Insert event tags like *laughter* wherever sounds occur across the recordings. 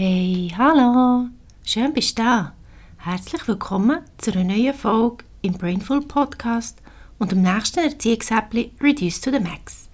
Hey, hallo! Schön bist du da. Herzlich willkommen zu einer neuen Folge im Brainful Podcast und dem nächsten Erziehungsäppli Reduce to the Max.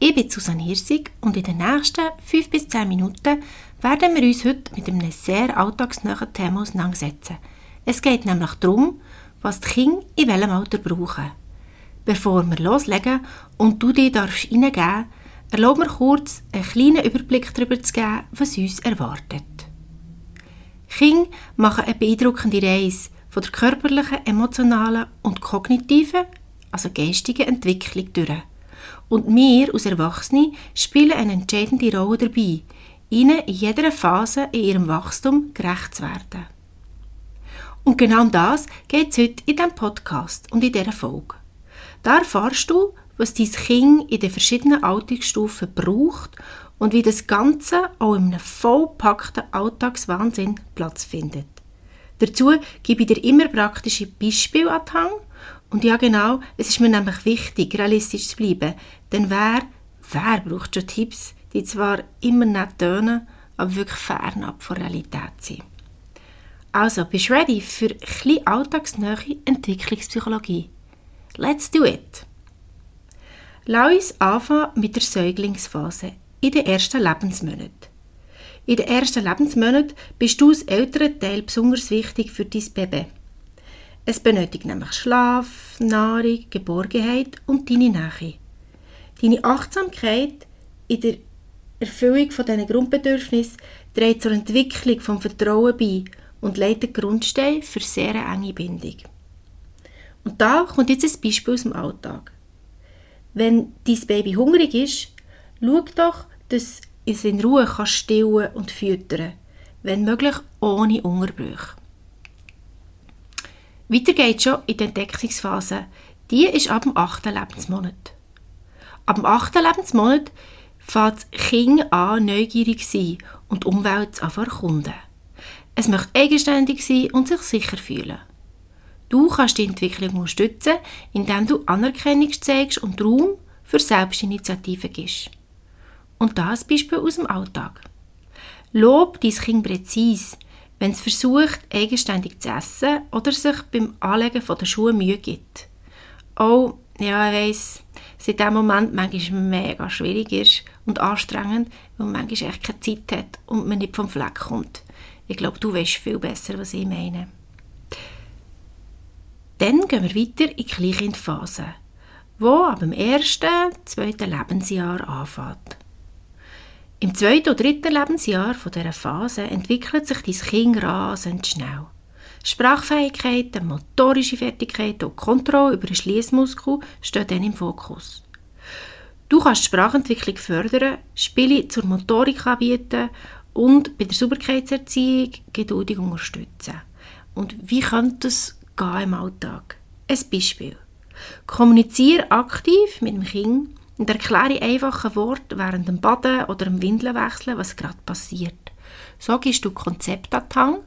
Ich bin Susanne Hirsig und in den nächsten 5 bis 10 Minuten werden wir uns heute mit einem sehr alltagsnahen Thema auseinandersetzen. Es geht nämlich darum, was die Kinder in welchem Alter brauchen. Bevor wir loslegen und du dir darfst reingeben Erlaub mir kurz, einen kleinen Überblick darüber zu geben, was uns erwartet. Kinder machen eine beeindruckende Reise von der körperlichen, emotionalen und kognitiven, also geistigen Entwicklung durch. Und wir als Erwachsene spielen eine entscheidende Rolle dabei, ihnen in jeder Phase in ihrem Wachstum gerecht zu werden. Und genau um das geht es heute in diesem Podcast und in dieser Folge. Da erfahrst du, was dein Kind in den verschiedenen Altersstufen braucht und wie das Ganze auch in einem vollpackten Alltagswahnsinn Platz findet. Dazu gebe ich dir immer praktische Beispiele an die Hand. Und ja genau, es ist mir nämlich wichtig, realistisch zu bleiben. Denn wer, wer braucht schon Tipps, die zwar immer nicht tönen, aber wirklich fernab von Realität sind. Also, bist du ready für ein alltagsnähe Entwicklungspsychologie? Let's do it! Lass uns anfangen mit der Säuglingsphase, in den ersten Lebensmonaten. In den ersten Lebensmonaten bist du als älterer Teil besonders wichtig für dein Baby. Es benötigt nämlich Schlaf, Nahrung, Geborgenheit und deine Nähe. Deine Achtsamkeit in der Erfüllung von diesen Grundbedürfnissen trägt zur Entwicklung vom Vertrauen bei und legt den Grundstein für sehr enge Bindung. Und da kommt jetzt ein Beispiel aus dem Alltag. Wenn dein Baby hungrig ist, schau doch, dass es in Ruhe kann stillen und füttern wenn möglich ohne Unterbrüche. Weiter geht schon in der Entdeckungsphase. Die ist ab dem 8. Lebensmonat. Ab dem 8. Lebensmonat fängt das Kind an, neugierig zu sein und die Umwelt zu erkunden. Es möchte eigenständig sein und sich sicher fühlen. Du kannst die Entwicklung unterstützen, indem du Anerkennung zeigst und Raum für Selbstinitiative gibst. Und das Beispiel aus dem Alltag. Lob dein Kind präzise, wenn es versucht, eigenständig zu essen oder sich beim Anlegen der Schuhe Mühe gibt. Auch, ja, ich weiss, seit diesem Moment manchmal mega schwierig ist und anstrengend, weil man manchmal echt keine Zeit hat und man nicht vom Fleck kommt. Ich glaube, du weißt viel besser, was ich meine. Dann gehen wir weiter in die Kleinkindphase, wo ab dem ersten, zweiten Lebensjahr anfängt. Im zweiten und dritten Lebensjahr von dieser Phase entwickelt sich dein Kind rasend schnell. Sprachfähigkeiten, motorische Fertigkeiten und Kontrolle über den Schließmuskel stehen dann im Fokus. Du kannst die Sprachentwicklung fördern, Spiele zur Motorik anbieten und bei der Sauberkeitserziehung geduldig unterstützen. Und wie könnte es gehen im Alltag. Ein Beispiel. Kommuniziere aktiv mit dem Kind und erkläre einfache Worte während dem Baden oder dem Windelwechseln, was gerade passiert. So gibst du Konzept an die Hand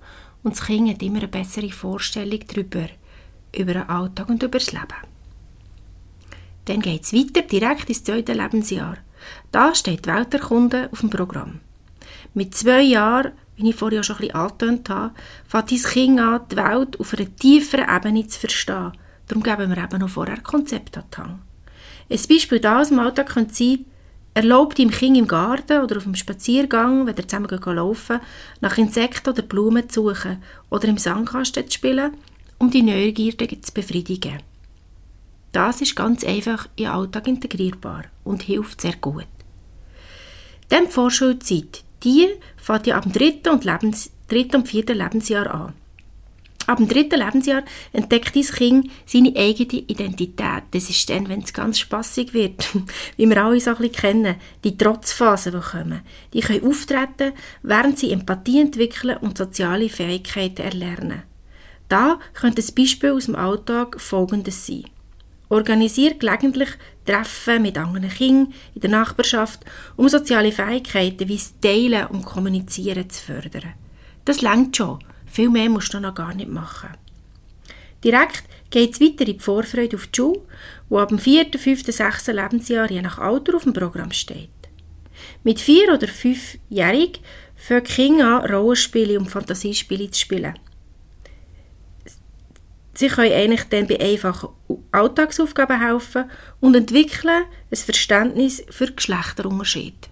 und das Kind hat immer eine bessere Vorstellung darüber, über den Alltag und über das Leben. Dann geht es weiter, direkt ins zweite Lebensjahr. Da steht Welterkunde auf dem Programm. Mit zwei Jahren wie ich vorher schon ein bisschen angetönt habe, fängt dein Kind an, die Welt auf einer tieferen Ebene zu verstehen. Darum geben wir eben noch vorher Konzept an die Hand. Ein Beispiel da aus dem Alltag könnte sein, erlaubt deinem Kind im Garten oder auf dem Spaziergang, wenn ihr zusammen laufen, nach Insekten oder Blumen zu suchen oder im Sandkasten zu spielen, um die Neugierde zu befriedigen. Das ist ganz einfach in den Alltag integrierbar und hilft sehr gut. Dann die Vorschulzeit. Die fängt ja ab dem dritten und, Lebens, dritten und vierten Lebensjahr an. Ab dem dritten Lebensjahr entdeckt dein Kind seine eigene Identität. Das ist dann, wenn es ganz spaßig wird, *laughs* wie wir alle so ein bisschen kennen, die Trotzphasen, die kommen. Die können auftreten, während sie Empathie entwickeln und soziale Fähigkeiten erlernen. Da könnte ein Beispiel aus dem Alltag folgendes sein. Organisiert gelegentlich Treffen mit anderen Kindern in der Nachbarschaft, um soziale Fähigkeiten wie das Teilen und Kommunizieren zu fördern. Das längt schon. Viel mehr musst du noch gar nicht machen. Direkt geht es weiter in die Vorfreude auf die Schule, wo ab dem 4., 5., 6. Lebensjahr je nach Alter auf dem Programm steht. Mit vier oder fünfjährig fangen Kinder an, Rollenspiele und Fantasiespiele zu spielen. Sie können eigentlich dann bei einfachen Alltagsaufgaben helfen und entwickeln ein Verständnis für Geschlechterunterschied.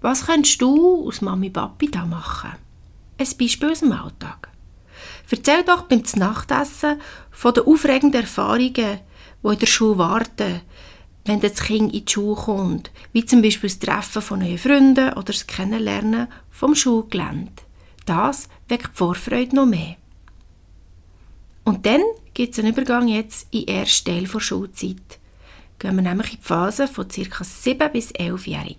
Was kannst du aus Mami Papi da machen? Ein Beispiel aus dem Alltag. Erzähl doch beim Nachtessen von den aufregenden Erfahrungen, die in der Schule warten, wenn das Kind in die Schule kommt, wie zum Beispiel das Treffen von neuen Freunden oder das Kennenlernen vom Schulgelände. Das weckt die Vorfreude noch mehr. Und dann gibt es einen Übergang jetzt in den ersten Teil der Schulzeit. Gehen wir nämlich in die Phase von ca. 7 bis 11-jährig.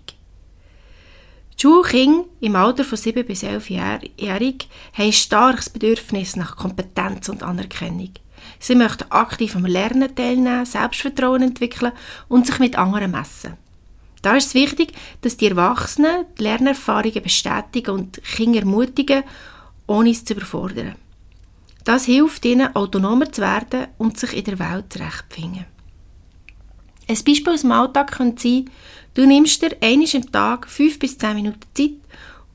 Die Schulkinder im Alter von 7 bis 11-jährig haben ein starkes Bedürfnis nach Kompetenz und Anerkennung. Sie möchten aktiv am Lernen teilnehmen, Selbstvertrauen entwickeln und sich mit anderen messen. Da ist es wichtig, dass die Erwachsenen die Lernerfahrungen bestätigen und Kinder ermutigen, ohne es zu überfordern. Das hilft ihnen, autonomer zu werden und sich in der Welt zurechtzufinden. Ein Beispiel aus dem Alltag könnte sein, du nimmst dir einmal am Tag fünf bis zehn Minuten Zeit,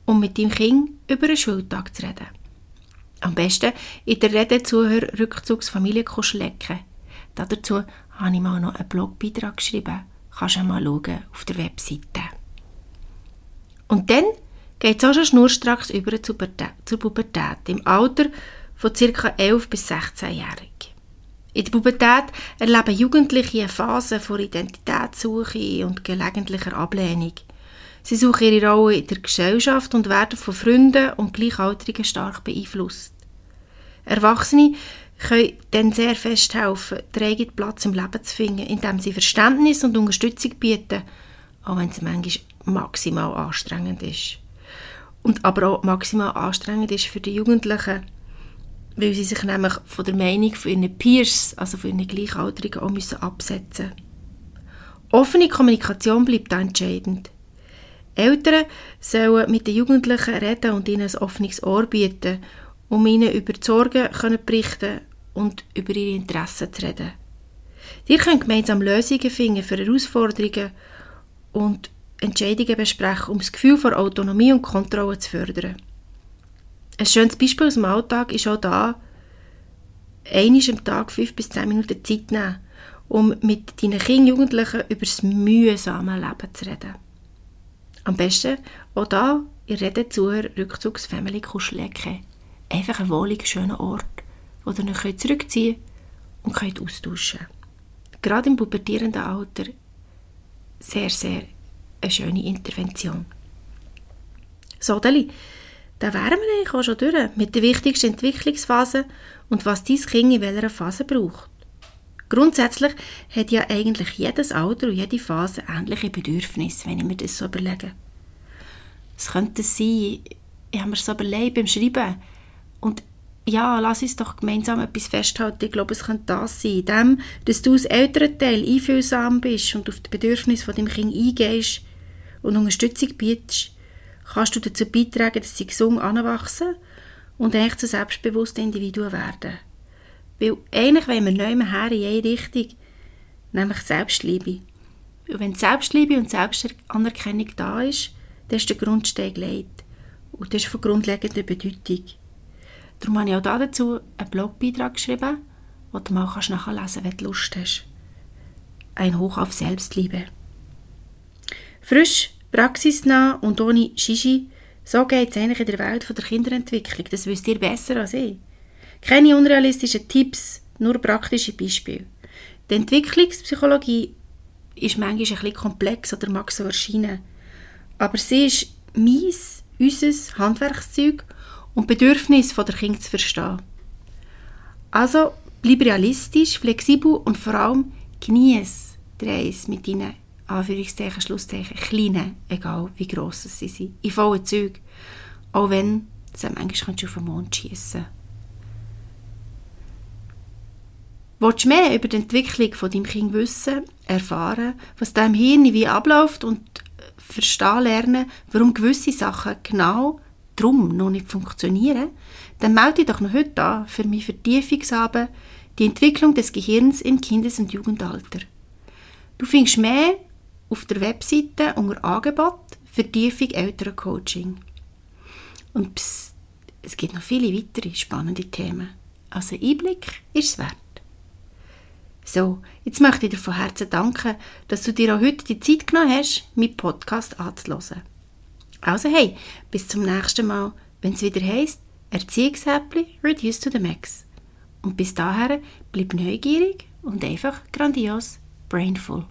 um mit deinem Kind über einen Schultag zu reden. Am besten in der Redezuhör Rückzugsfamilienkuschlecken. Dazu habe ich mal noch einen Blogbeitrag geschrieben. Kannst du mal schauen auf der Webseite. Und dann geht es auch schon schnurstracks über zur Pubertät im Alter von ca. 11 bis 16-jährig. In der Pubertät erleben Jugendliche eine Phase von Identitätssuche und gelegentlicher Ablehnung. Sie suchen ihre Rolle in der Gesellschaft und werden von Freunden und Gleichaltrigen stark beeinflusst. Erwachsene können dann sehr fest helfen, den Platz im Leben zu finden, indem sie Verständnis und Unterstützung bieten, auch wenn es manchmal maximal anstrengend ist. Und aber auch maximal anstrengend ist für die Jugendlichen, weil sie sich nämlich von der Meinung von ihren Peers, also von ihren Gleichaltrigen, auch müssen absetzen Offene Kommunikation bleibt entscheidend. Eltern sollen mit den Jugendlichen reden und ihnen ein offenes Ohr bieten um ihnen über die Sorgen zu berichten und über ihre Interessen zu reden. Ihr könnt gemeinsam Lösungen finden für Herausforderungen und Entscheidungen besprechen, um das Gefühl von Autonomie und Kontrolle zu fördern. Ein schönes Beispiel aus dem Alltag ist auch da, einmal am Tag fünf bis zehn Minuten Zeit nehmen, um mit deinen Kindern Jugendlichen über das mühsame Leben zu reden. Am besten auch da, ihr redet zu Rückzugsfamily Kuschlecke einfach ein wohliger, schöner Ort, wo ihr euch zurückziehen und könnt austauschen Gerade im pubertierenden Alter sehr, sehr eine schöne Intervention. So, Deli, da wären wir eigentlich auch schon durch mit der wichtigsten Entwicklungsphase und was dein Kind in welcher Phase braucht. Grundsätzlich hat ja eigentlich jedes Alter und jede Phase ähnliche Bedürfnisse, wenn ich mir das so überlege. Es könnte sein, ich habe mir so überlegt beim Schreiben, und ja, lass uns doch gemeinsam etwas festhalten. Ich glaube, es könnte das sein. In dem, dass du als Elternteil einfühlsam bist und auf die Bedürfnisse von deinem Kind eingehst und Unterstützung bietest, kannst du dazu beitragen, dass sie gesund anwachsen und eigentlich zu selbstbewussten Individuen werden. Weil eigentlich wollen wir neu her in eine Richtung, nämlich Selbstliebe. Und wenn Selbstliebe und Selbstanerkennung da ist, dann ist der Grundstein gelegt. Und das ist von grundlegender Bedeutung. Darum habe ich auch dazu einen Blogbeitrag geschrieben, den du mal nachlesen kannst, wenn du Lust hast. Ein Hoch auf Selbstliebe. Frisch, praxisnah und ohne Shishi, so geht es eigentlich in der Welt der Kinderentwicklung. Das wisst ihr besser als ich. Keine unrealistischen Tipps, nur praktische Beispiele. Die Entwicklungspsychologie ist manchmal bisschen komplex oder mag so erscheinen. Aber sie ist meins, unser Handwerkszeug und Bedürfnisse der Kinder zu verstehen. Also bleib realistisch, flexibel und vor allem genieße die Reise mit deinen Anführungszeichen, Schlusszeichen, kleinen, egal wie gross sie sind, in vollen Zügen. Auch wenn sie manchmal auf den Mond schiessen Willst du mehr über die Entwicklung von deinem Kind wissen, erfahren, was da im Hirn wie abläuft und verstehen lernen, warum gewisse Sachen genau drum noch nicht funktionieren, dann melde dich doch noch heute an für mein Vertiefungsabend die Entwicklung des Gehirns im Kindes- und Jugendalter. Du findest mehr auf der Webseite unter Angebot Vertiefung Elterncoaching. Und pss, es gibt noch viele weitere spannende Themen. Also Einblick ist es wert. So, jetzt möchte ich dir von Herzen danken, dass du dir auch heute die Zeit genommen hast, meinen Podcast anzuhören. Also hey, bis zum nächsten Mal, wenn es wieder heisst, Erziehungshäppli Reduce to the Max. Und bis dahin bleib neugierig und einfach grandios brainful.